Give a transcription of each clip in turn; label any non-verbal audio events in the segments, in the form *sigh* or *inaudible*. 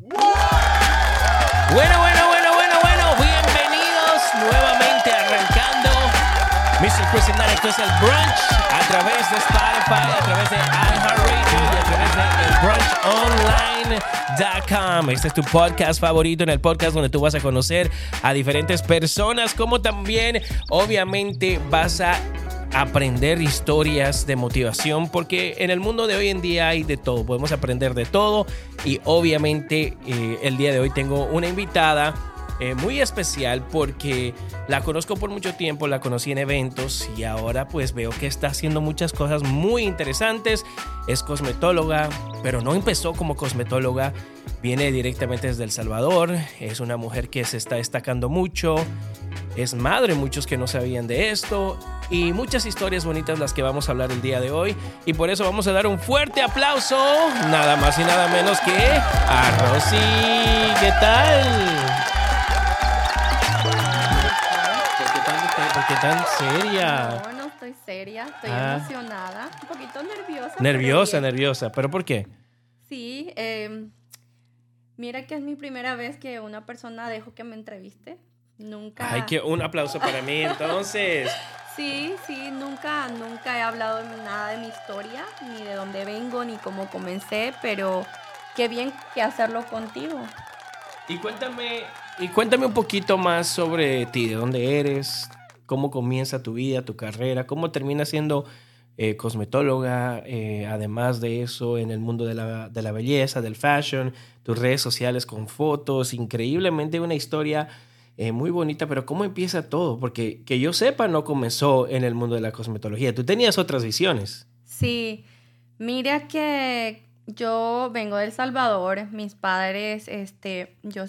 Bueno, bueno, bueno, bueno, bueno. Bienvenidos nuevamente arrancando Mr. Chris and Esto es el brunch a través de Spotify, a través de iHeartRadio y a través de brunchonline.com. Este es tu podcast favorito en el podcast donde tú vas a conocer a diferentes personas, como también, obviamente, vas a aprender historias de motivación, porque en el mundo de hoy en día hay de todo, podemos aprender de todo y obviamente eh, el día de hoy tengo una invitada eh, muy especial porque la conozco por mucho tiempo, la conocí en eventos y ahora pues veo que está haciendo muchas cosas muy interesantes. Es cosmetóloga, pero no empezó como cosmetóloga, viene directamente desde El Salvador, es una mujer que se está destacando mucho, es madre, muchos que no sabían de esto y muchas historias bonitas las que vamos a hablar el día de hoy y por eso vamos a dar un fuerte aplauso, nada más y nada menos que a Rosy. ¿Qué tal? ¿Por qué tan seria? No, no estoy seria, estoy ah. emocionada, un poquito nerviosa. Nerviosa, nerviosa, ¿pero por qué? Sí, em, mira que es mi primera vez que una persona dejo que me entreviste. Nunca. Ay, que un aplauso para mí, entonces. *laughs* sí, sí, nunca, nunca he hablado nada de mi historia, ni de dónde vengo, ni cómo comencé, pero qué bien que hacerlo contigo. Y cuéntame, y cuéntame un poquito más sobre ti, de dónde eres, cómo comienza tu vida, tu carrera, cómo terminas siendo eh, cosmetóloga, eh, además de eso, en el mundo de la, de la, belleza, del fashion, tus redes sociales con fotos, increíblemente una historia muy bonita, pero ¿cómo empieza todo? Porque que yo sepa, no comenzó en el mundo de la cosmetología, tú tenías otras visiones. Sí, mira que yo vengo de El Salvador, mis padres, este, yo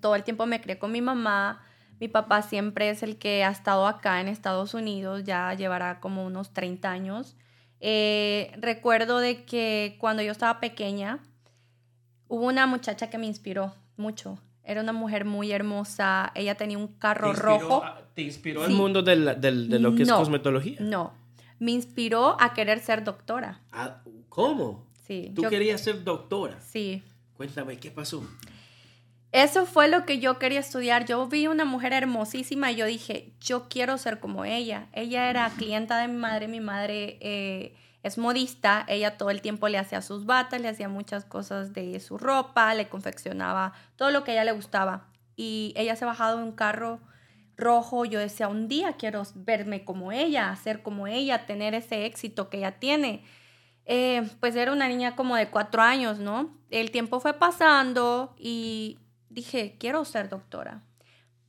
todo el tiempo me crié con mi mamá, mi papá siempre es el que ha estado acá en Estados Unidos, ya llevará como unos 30 años. Eh, recuerdo de que cuando yo estaba pequeña, hubo una muchacha que me inspiró mucho. Era una mujer muy hermosa, ella tenía un carro rojo. ¿Te inspiró el mundo de, lo que es cosmetología? No, me inspiró a querer ser doctora. Ah, ¿Cómo? Sí. ¿Tú querías ser doctora? Sí. Cuéntame, ¿qué pasó? Eso fue lo que yo quería estudiar. Yo vi una mujer hermosísima y yo dije, yo quiero ser como ella. Ella era clienta de mi madre, mi madre eh, es modista, ella todo el tiempo le hacía sus batas, le hacía muchas cosas de su ropa, le confeccionaba todo lo que a ella le gustaba. Y ella se bajado de un carro rojo, yo decía, un día quiero verme como ella, ser como ella, tener ese éxito que ella tiene. Eh, pues era una niña como de cuatro años, ¿no? El tiempo fue pasando y dije, quiero ser doctora.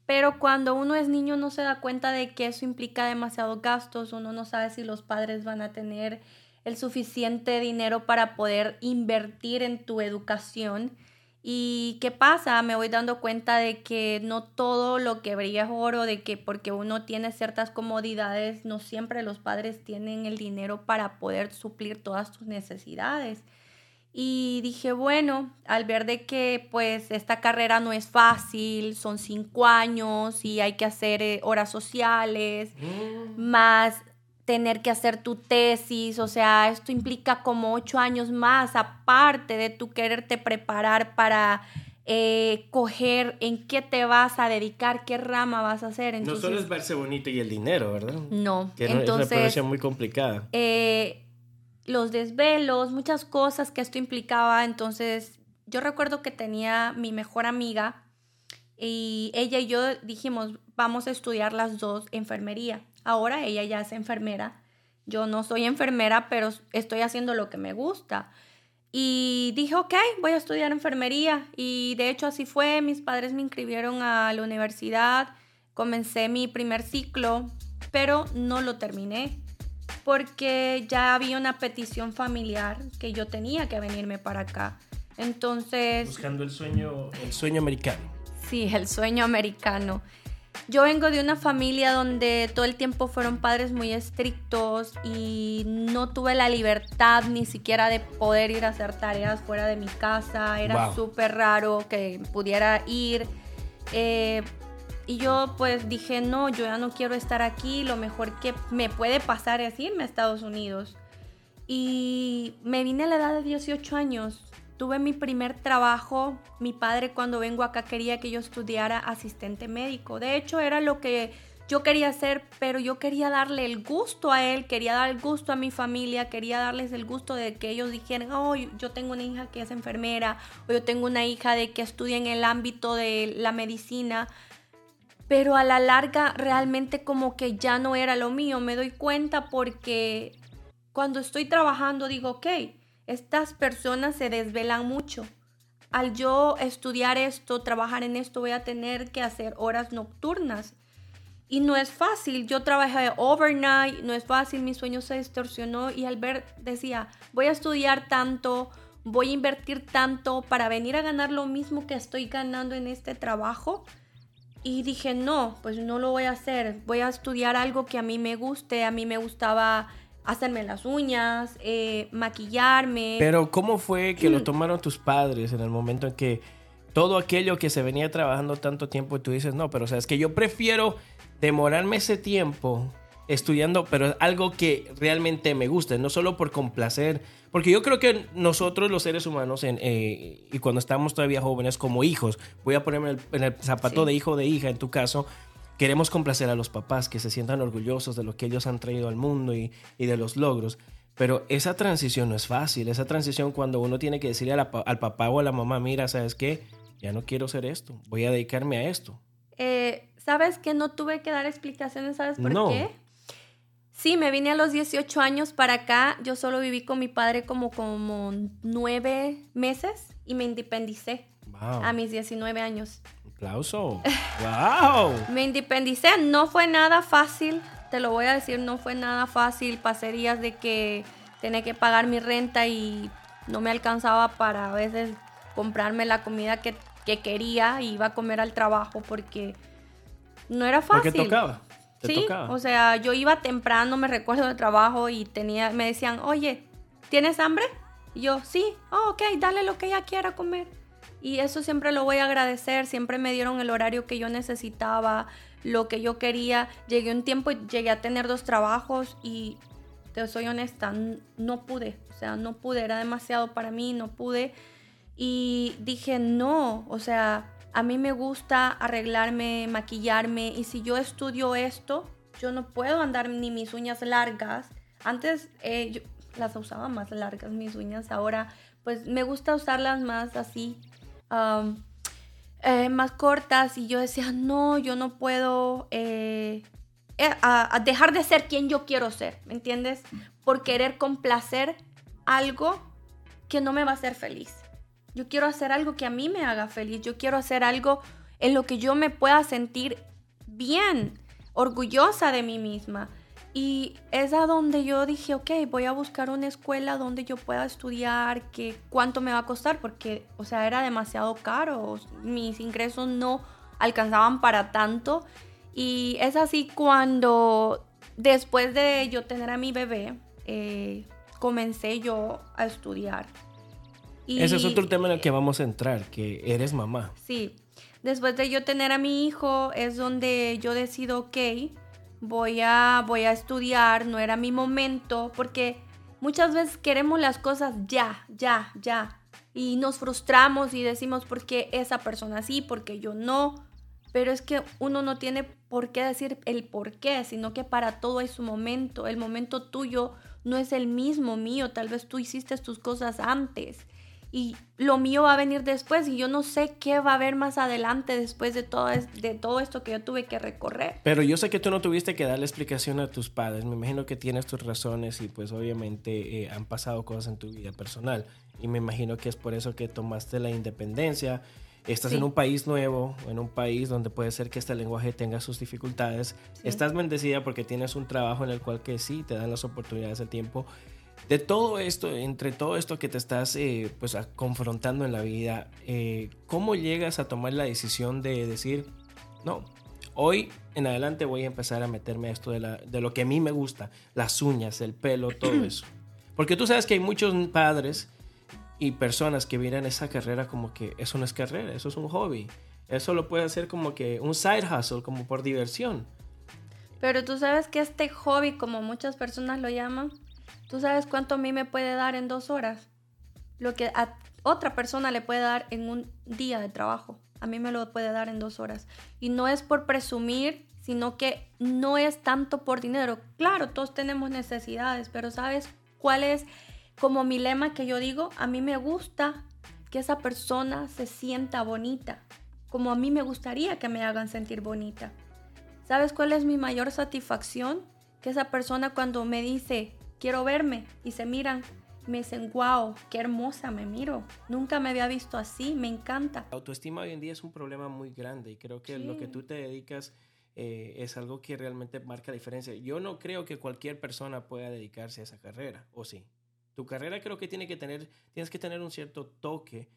Pero cuando uno es niño no se da cuenta de que eso implica demasiados gastos, uno no sabe si los padres van a tener el suficiente dinero para poder invertir en tu educación. ¿Y qué pasa? Me voy dando cuenta de que no todo lo que brilla es oro, de que porque uno tiene ciertas comodidades, no siempre los padres tienen el dinero para poder suplir todas tus necesidades. Y dije, bueno, al ver de que pues esta carrera no es fácil, son cinco años y hay que hacer eh, horas sociales, mm. más tener que hacer tu tesis, o sea, esto implica como ocho años más, aparte de tu quererte preparar para eh, coger en qué te vas a dedicar, qué rama vas a hacer. no solo es verse bonito y el dinero, ¿verdad? No, que entonces... Es una muy complicada. Eh, los desvelos, muchas cosas que esto implicaba. Entonces, yo recuerdo que tenía mi mejor amiga y ella y yo dijimos, vamos a estudiar las dos enfermería. Ahora ella ya es enfermera. Yo no soy enfermera, pero estoy haciendo lo que me gusta. Y dije, ok, voy a estudiar enfermería. Y de hecho así fue. Mis padres me inscribieron a la universidad. Comencé mi primer ciclo, pero no lo terminé porque ya había una petición familiar que yo tenía que venirme para acá. Entonces... Buscando el sueño, el sueño americano. Sí, el sueño americano. Yo vengo de una familia donde todo el tiempo fueron padres muy estrictos y no tuve la libertad ni siquiera de poder ir a hacer tareas fuera de mi casa. Era súper raro que pudiera ir. Eh, y yo pues dije, no, yo ya no quiero estar aquí, lo mejor que me puede pasar es irme a Estados Unidos. Y me vine a la edad de 18 años tuve mi primer trabajo, mi padre cuando vengo acá quería que yo estudiara asistente médico. De hecho, era lo que yo quería hacer, pero yo quería darle el gusto a él, quería dar el gusto a mi familia, quería darles el gusto de que ellos dijeran, oh, yo tengo una hija que es enfermera, o yo tengo una hija de que estudia en el ámbito de la medicina. Pero a la larga realmente como que ya no era lo mío, me doy cuenta porque cuando estoy trabajando digo, ok, estas personas se desvelan mucho. Al yo estudiar esto, trabajar en esto, voy a tener que hacer horas nocturnas y no es fácil, yo trabajé overnight, no es fácil, mi sueño se distorsionó y al ver decía, voy a estudiar tanto, voy a invertir tanto para venir a ganar lo mismo que estoy ganando en este trabajo. Y dije, no, pues no lo voy a hacer, voy a estudiar algo que a mí me guste, a mí me gustaba hacerme las uñas, eh, maquillarme. Pero ¿cómo fue que lo *clears throat* tomaron tus padres en el momento en que todo aquello que se venía trabajando tanto tiempo y tú dices, no, pero o sea, es que yo prefiero demorarme ese tiempo estudiando, pero algo que realmente me guste, no solo por complacer, porque yo creo que nosotros los seres humanos, eh, y cuando estamos todavía jóvenes como hijos, voy a ponerme en el, zapato de hijo de hija en tu caso, queremos complacer a los papás, que se sientan orgullosos de lo que ellos han traído al mundo y, de los logros. Pero esa transición no es fácil, esa transición cuando uno tiene que decirle al papá o a la mamá, mira, ¿sabes qué? Ya no quiero hacer esto, voy a dedicarme a esto. Eh, ¿Sabes que no tuve que dar explicaciones? ¿Sabes por qué? Sí, me vine a los 18 años para acá. Yo solo viví con mi padre como, como nueve meses y me independicé a mis 19 años. Aplauso. *laughs* ¡Wow! me independicé. No fue nada fácil. Te lo voy a decir, no fue nada fácil. Pasé días de que tenía que pagar mi renta y no me alcanzaba para a veces comprarme la comida que, que quería. Iba a comer al trabajo porque no era fácil. Porque tocaba. sí, o sea, yo iba temprano, me recuerdo de trabajo y tenía, me decían, oye, ¿tienes hambre? Y yo, sí, oh, ok, dale lo que ella quiera comer. Y eso siempre lo voy a agradecer, siempre me dieron el horario que yo necesitaba, lo que yo quería. Llegué un tiempo y llegué a tener dos trabajos y te soy honesta, no pude, o sea, no pude, era demasiado para mí, no pude. Y dije, no, o sea, a mí me gusta arreglarme, maquillarme y si yo estudio esto, yo no puedo andar ni mis uñas largas. Antes eh, yo las usaba más largas mis uñas, ahora pues me gusta usarlas más así, eh, más cortas y yo decía, no, yo no puedo eh, dejar de ser quien yo quiero ser, ¿me entiendes? Por querer complacer algo que no me va a hacer feliz. Yo quiero hacer algo que a mí me haga feliz. Yo quiero hacer algo en lo que yo me pueda sentir bien, orgullosa de mí misma. Y es a donde yo dije, ok, voy a buscar una escuela donde yo pueda estudiar, que cuánto me va a costar, porque, o sea, era demasiado caro, mis ingresos no alcanzaban para tanto. Y es así cuando, después de yo tener a mi bebé, eh, comencé yo a estudiar. Ese es otro tema en el que vamos a entrar, que eres mamá. Sí. Después de yo tener a mi hijo, es donde yo decido, ok, voy a, voy a estudiar, no era mi momento, porque muchas veces queremos las cosas ya, ya, ya. Y nos frustramos y decimos, ¿por qué esa persona sí? porque yo no? Pero es que uno no tiene por qué decir el por qué, sino que para todo hay su momento. El momento tuyo no es el mismo mío. Tal vez tú hiciste tus cosas antes y lo mío va a venir después y yo no sé qué va a haber más adelante después de todo, de todo esto que yo tuve que recorrer. Pero yo sé que tú no tuviste que darle explicación a tus padres, me imagino que tienes tus razones y pues obviamente eh, han pasado cosas en tu vida personal y me imagino que es por eso que tomaste la independencia. Estás en un país nuevo, en un país donde puede ser que este lenguaje tenga sus dificultades. Estás bendecida porque tienes un trabajo en el cual que sí te dan las oportunidades de tiempo de todo esto, entre todo esto que te estás eh, pues, confrontando en la vida, eh, ¿cómo llegas a tomar la decisión de decir, no, hoy en adelante voy a empezar a meterme a esto de, la, de lo que a mí me gusta, las uñas, el pelo, todo *clears throat* eso? Porque tú sabes que hay muchos padres y personas que miran esa carrera como que eso no es carrera, eso es un hobby. Eso lo puede hacer como que un side hustle, como por diversión. Pero tú sabes que este hobby, como muchas personas lo llaman, ¿Tú sabes cuánto a mí me puede dar en dos horas? Lo que otra persona le puede dar en un día de trabajo. A mí me lo puede dar en dos horas. Y no es por presumir, sino que no es tanto por dinero. Claro, todos tenemos necesidades, pero ¿sabes cuál es como mi lema que yo digo? A mí me gusta que esa persona se sienta bonita, como a mí me gustaría que me hagan sentir bonita. ¿Sabes cuál es mi mayor satisfacción? Que esa persona cuando me dice, quiero verme, y se miran, me dicen, wow, qué hermosa me miro. Nunca me había visto así, me encanta. La autoestima hoy en día es un problema muy grande y creo que lo que tú te dedicas eh, es algo que realmente marca la diferencia. Yo no creo que cualquier persona pueda dedicarse a esa carrera, ¿o sí? Tu carrera creo que tiene que tener, tienes que tener un cierto toque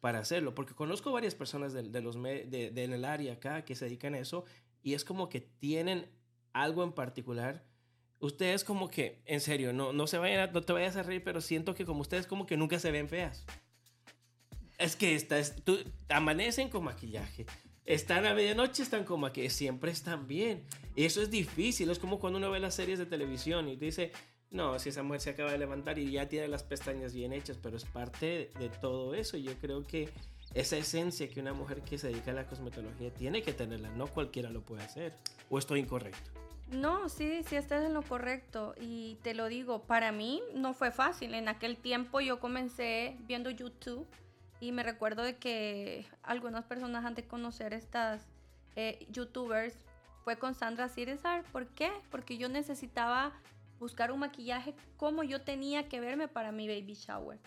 para hacerlo, porque conozco varias personas de, los de, del área acá que se dedican a eso y es como que tienen algo en particular. Ustedes como que, en serio, no, no, se vayan no te vayas a reír, pero siento que como ustedes como que nunca se ven feas. Es que estás, tú, amanecen con maquillaje, están a medianoche, están como que siempre están bien. Y eso es difícil, es como cuando uno ve las series de televisión y dice, no, si esa mujer se acaba de levantar y ya tiene las pestañas bien hechas, pero es parte de, todo eso. Yo creo que esa esencia que una mujer que se dedica a la cosmetología tiene que tenerla, no cualquiera lo puede hacer. ¿O estoy incorrecto? No, sí, sí estás en lo correcto. Y te lo digo, para mí no fue fácil. En aquel tiempo yo comencé viendo YouTube y me recuerdo de que algunas personas antes de conocer estas eh, youtubers fue con Sandra Ciresar. ¿Por qué? Porque yo necesitaba buscar un maquillaje como yo tenía que verme para mi baby shower.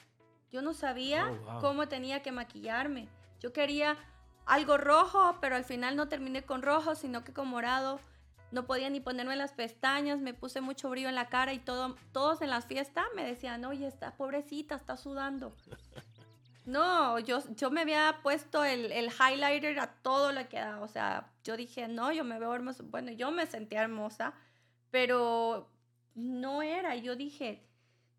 Yo no sabía oh, cómo tenía que maquillarme. Yo quería algo rojo, pero al final no terminé con rojo, sino que con morado. No podía ni ponerme las pestañas, me puse mucho brillo en la cara y todo, todos en la fiesta me decían, oye, está pobrecita, está sudando. *laughs* No, yo, yo me había puesto el, el highlighter a todo lo que da. O sea, yo dije, no, yo me veo hermosa. Bueno, yo me sentía hermosa, pero no era. Yo dije,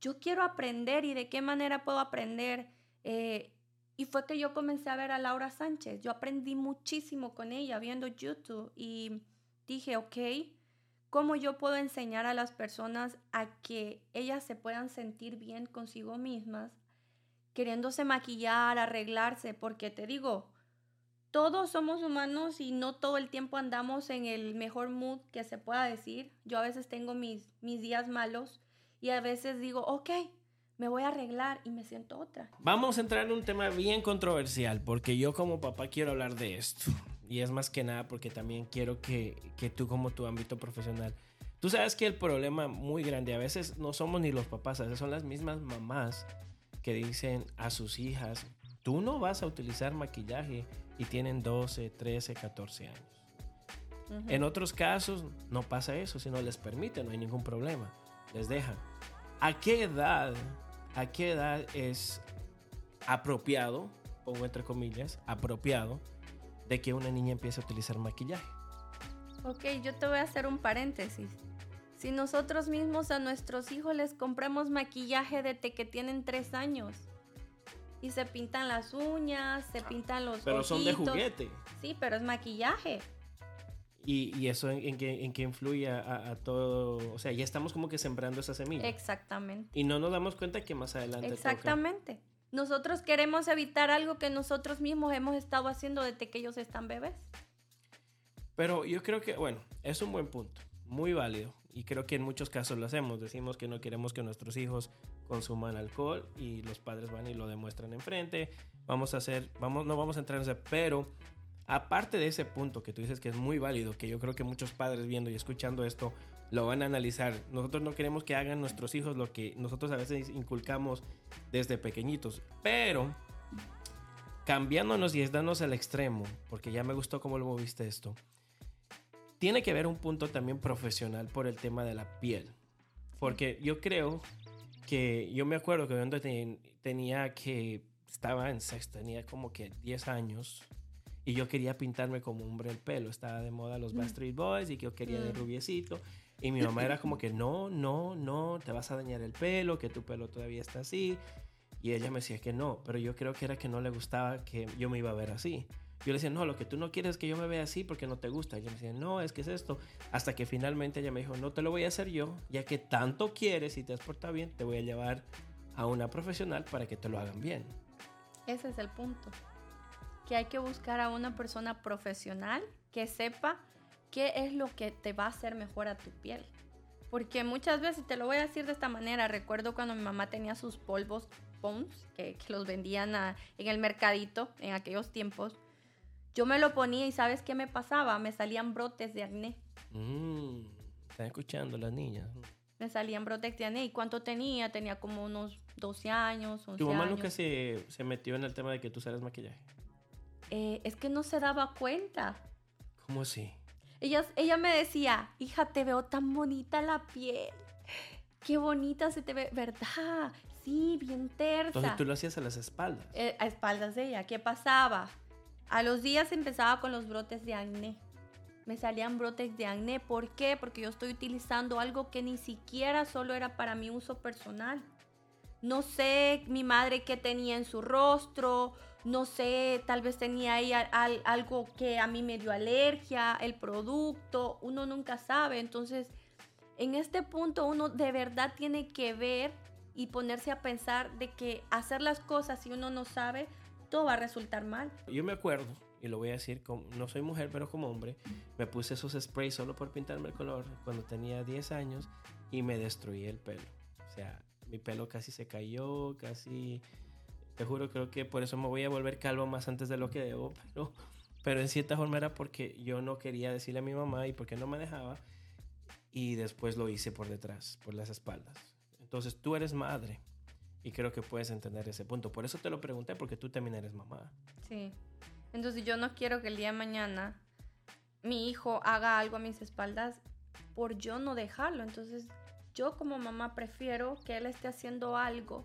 yo quiero aprender y de qué manera puedo aprender. Eh, y fue que yo comencé a ver a Laura Sánchez. Yo aprendí muchísimo con ella viendo YouTube y dije, ok, ¿cómo yo puedo enseñar a las personas a que ellas se puedan sentir bien consigo mismas, queriéndose maquillar, arreglarse? Porque te digo, todos somos humanos y no todo el tiempo andamos en el mejor mood que se pueda decir. Yo a veces tengo mis, mis días malos y a veces digo, ok, me voy a arreglar y me siento otra. Vamos a entrar en un tema bien controversial porque yo como papá quiero hablar de esto. Y es más que nada porque también quiero que, que tú como tu ámbito profesional. Tú sabes que el problema muy grande a veces no somos ni los papás, a veces son las mismas mamás que dicen a sus hijas, tú no vas a utilizar maquillaje y tienen 12, 13, 14 años. En otros casos no pasa eso, sino les permiten, no hay ningún problema, les dejan. ¿A qué edad, a qué edad es apropiado, pongo entre comillas, apropiado, de que una niña empiece a utilizar maquillaje? Ok, yo te voy a hacer un paréntesis. Si nosotros mismos a nuestros hijos les compramos maquillaje desde que tienen 3 años, y se pintan las uñas, se pintan los Pero son de juguete. Sí, pero es maquillaje. Y, eso en, qué en influye a, todo, o sea, ya estamos como que sembrando esa semilla. Exactamente. Y no nos damos cuenta que más adelante. Exactamente. Nosotros queremos evitar algo que nosotros mismos hemos estado haciendo desde que ellos están bebés. Pero yo creo que, bueno, es un buen punto, muy válido. Y creo que en muchos casos lo hacemos. Decimos que no queremos que nuestros hijos consuman alcohol y los padres van y lo demuestran enfrente. Vamos a hacer, vamos, no vamos a entrar en ese, pero aparte de ese punto que tú dices que es muy válido, que yo creo que muchos padres viendo y escuchando esto lo van a analizar. Nosotros no queremos que hagan nuestros hijos lo que nosotros a veces inculcamos desde pequeñitos, pero cambiándonos y dándonos al extremo, porque ya me gustó cómo lo moviste esto. Tiene que haber un punto también profesional por el tema de la piel. Porque yo creo que yo me acuerdo que cuando tenía que, estaba en sexto, tenía como que 10 años y yo quería pintarme como hombre el pelo. Estaba de moda los mm. Backstreet Boys y que yo quería de mm. rubiecito. Y mi mamá era como que no, no, no, te vas a dañar el pelo, que tu pelo todavía está así. Y ella me decía que no, pero yo creo que era que no le gustaba que yo me iba a ver así. Yo le decía, no, lo que tú no quieres es que yo me vea así porque no te gusta. Y ella me decía, no, es que es esto. Hasta que finalmente ella me dijo, no te lo voy a hacer yo, ya que tanto quieres y te has portado bien, te voy a llevar a una profesional para que te lo hagan bien. Ese es el punto. Que hay que buscar a una persona profesional que sepa qué es lo que te va a hacer mejor a tu piel. Porque muchas veces, te lo voy a decir de esta manera, recuerdo cuando mi mamá tenía sus polvos Pons, que, los vendían en el mercadito en aquellos tiempos, yo me lo ponía y ¿sabes qué me pasaba? Me salían brotes de acné. Mm, están escuchando las niñas. Me salían brotes de acné. ¿Y cuánto tenía? Tenía como unos 12 años, 11 ¿Tu mamá años. nunca se, se, metió en el tema de que tú sales maquillaje? Eh, es que no se daba cuenta. ¿Cómo así? Ella, ella me decía, hija, te veo tan bonita la piel. Qué bonita se te ve, ¿verdad? Sí, bien tersa. Entonces tú lo hacías a las espaldas. Eh, a espaldas de ella. ¿Qué pasaba? A los días empezaba con los brotes de acné. Me salían brotes de acné. ¿Por qué? Porque yo estoy utilizando algo que ni siquiera solo era para mi uso personal. No sé mi madre qué tenía en su rostro, no sé, tal vez tenía ahí algo que a mí me dio alergia, el producto, uno nunca sabe. Entonces, en este punto uno de verdad tiene que ver y ponerse a pensar de que hacer las cosas si uno no sabe, todo va a resultar mal. Yo me acuerdo, y lo voy a decir, no soy mujer, pero como hombre, me puse esos sprays solo por pintarme el color cuando tenía 10 años y me destruí el pelo. O sea, mi pelo casi se cayó, casi... Te juro, creo que por eso me voy a volver calvo más antes de lo que debo, *laughs* pero, pero en cierta forma era porque yo no quería decirle a mi mamá y porque no me dejaba. Y después lo hice por detrás, por las espaldas. Entonces tú eres madre y creo que puedes entender ese punto. Por eso te lo pregunté, porque tú también eres mamá. Sí. Entonces yo no quiero que el día de mañana mi hijo haga algo a mis espaldas por yo no dejarlo. Entonces yo como mamá prefiero que él esté haciendo algo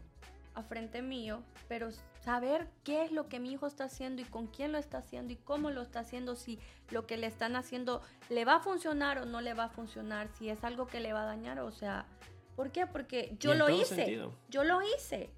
a frente mío, pero saber qué es lo que mi hijo está haciendo y con quién lo está haciendo y cómo lo está haciendo, si lo que le están haciendo le va a funcionar o no le va a funcionar, si es algo que le va a dañar, o sea, ¿por qué? Porque yo lo hice, yo lo hice.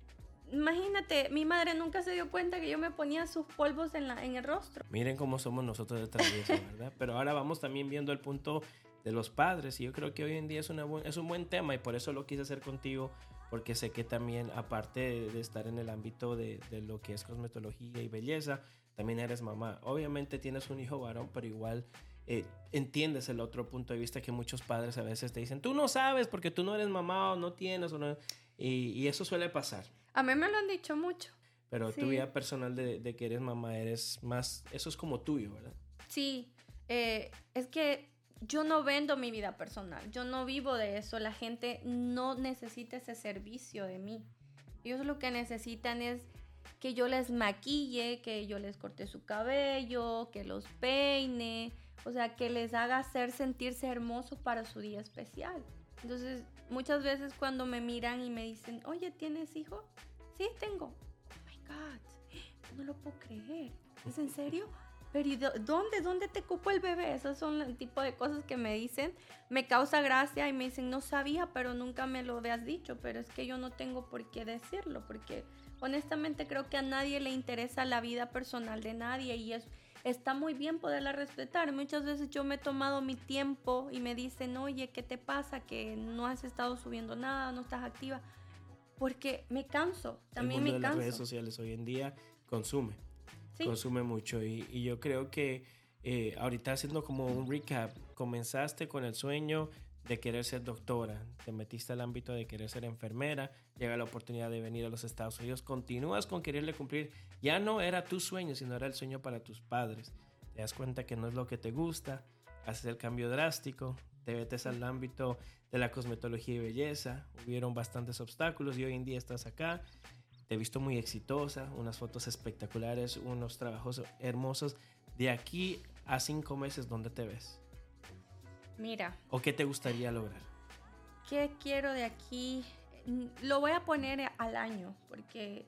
Imagínate, mi madre nunca se dio cuenta que yo me ponía sus polvos en, la, en el rostro. Miren cómo somos nosotros de travieso, *laughs* ¿verdad? Pero ahora vamos también viendo el punto de los padres. Y yo creo que hoy en día es, una es un buen tema y por eso lo quise hacer contigo, porque sé que también, aparte de, estar en el ámbito de, de, lo que es cosmetología y belleza, también eres mamá. Obviamente tienes un hijo varón, pero igual eh, entiendes el otro punto de vista que muchos padres a veces te dicen, tú no sabes porque tú no eres mamá o no tienes, o no... Y, y, eso suele pasar. A mí me lo han dicho mucho. Pero tu vida personal de, de, que eres mamá eres más, eso es como tuyo, ¿verdad? Sí, eh, es que yo no vendo mi vida personal, yo no vivo de eso, la gente no necesita ese servicio de mí. Ellos lo que necesitan es que yo les maquille, que yo les corte su cabello, que los peine, o sea, que les haga hacer sentirse hermosos para su día especial. Entonces, muchas veces cuando me miran y me dicen, oye, ¿tienes hijo? Sí, tengo. Oh my God, no lo puedo creer. ¿Es en serio? Pero ¿y dónde? ¿Dónde te cupo el bebé? Esos son el tipo de cosas que me dicen. Me causa gracia y me dicen, no sabía, pero nunca me lo habías dicho. Pero es que yo no tengo por qué decirlo, porque honestamente creo que a nadie le interesa la vida personal de nadie y es, está muy bien poderla respetar. Muchas veces yo me he tomado mi tiempo y me dicen, oye, ¿qué te pasa? Que no has estado subiendo nada, no estás activa. Porque me canso, también el mundo me de canso. Las redes sociales hoy en día consume consume mucho. Y, yo creo que eh, ahorita haciendo como un recap, comenzaste con el sueño de querer ser doctora, te metiste al ámbito de querer ser enfermera, llega la oportunidad de venir a los Estados Unidos, continúas con quererle cumplir, ya no era tu sueño, sino era el sueño para tus padres. Te das cuenta que no es lo que te gusta, haces el cambio drástico, te metes al ámbito de la cosmetología y belleza, hubieron bastantes obstáculos y hoy en día estás acá te he visto muy exitosa, unas fotos espectaculares, unos trabajos hermosos. De aquí a cinco meses, ¿dónde te ves? Mira. ¿O qué te gustaría lograr? ¿Qué quiero de aquí? Lo voy a poner al año, porque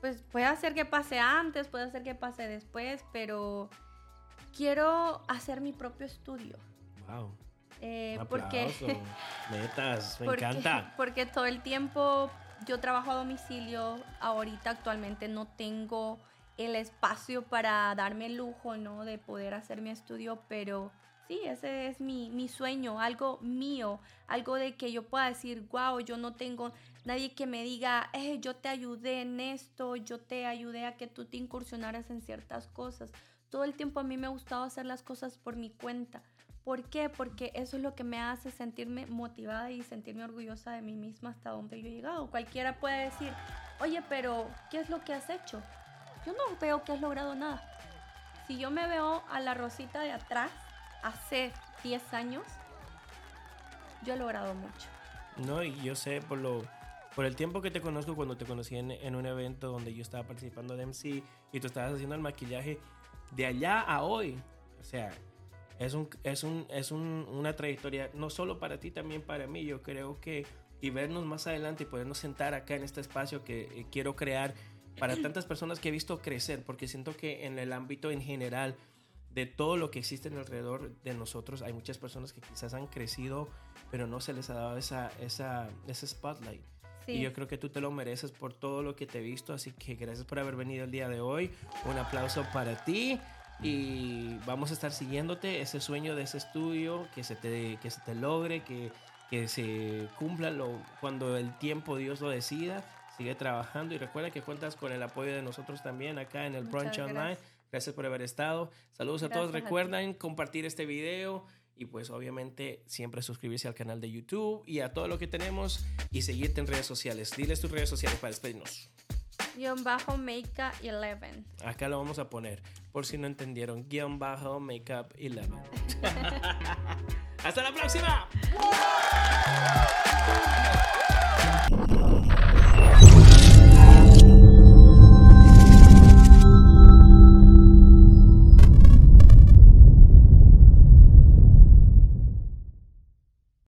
pues puede hacer que pase antes, puede hacer que pase después, pero quiero hacer mi propio estudio. Wow. Eh, porque metas, *laughs* me encanta. Porque todo el tiempo yo trabajo a domicilio, ahorita actualmente no tengo el espacio para darme el lujo, ¿no? De poder hacer mi estudio, pero Sí, ese es mi, mi sueño, algo mío, algo de que yo pueda decir, wow, yo no tengo nadie que me diga, eh, yo te ayudé en esto, yo te ayudé a que tú te incursionaras en ciertas cosas. Todo el tiempo a mí me ha gustado hacer las cosas por mi cuenta. ¿Por qué? Porque eso es lo que me hace sentirme motivada y sentirme orgullosa de mí misma hasta donde yo he llegado. Cualquiera puede decir, oye, pero ¿qué es lo que has hecho? Yo no veo que has logrado nada. Si yo me veo a la Rosita de atrás, hace 10 años, yo he logrado mucho. No, y yo sé por lo por el tiempo que te conozco, cuando te conocí en, en, un evento donde yo estaba participando de MC y tú estabas haciendo el maquillaje, de allá a hoy, o sea, es, un, es, un, es un, una trayectoria no solo para ti, también para mí. Yo creo que y vernos más adelante y podernos sentar acá en este espacio que eh, quiero crear para tantas personas que he visto crecer, porque siento que en el ámbito en general de todo lo que existe alrededor de nosotros, hay muchas personas que quizás han crecido, pero no se les ha dado esa, esa, ese spotlight. Y yo creo que tú te lo mereces por todo lo que te he visto, así que gracias por haber venido el día de hoy. Un aplauso para ti y vamos a estar siguiéndote ese sueño de ese estudio, que se te, que se te logre, que, que se cumpla lo, cuando el tiempo Dios lo decida. Sigue trabajando y recuerda que cuentas con el apoyo de nosotros también acá en el Brunch Online. Gracias por haber estado. Saludos a todos. Recuerden compartir este video y pues obviamente siempre suscribirse al canal de YouTube y a todo lo que tenemos y seguirte en redes sociales. Diles tus redes sociales para despedirnos guion bajo Makeup 11. Acá lo vamos a poner, por si no entendieron, guion bajo Makeup 11. *laughs* ¡Hasta la próxima!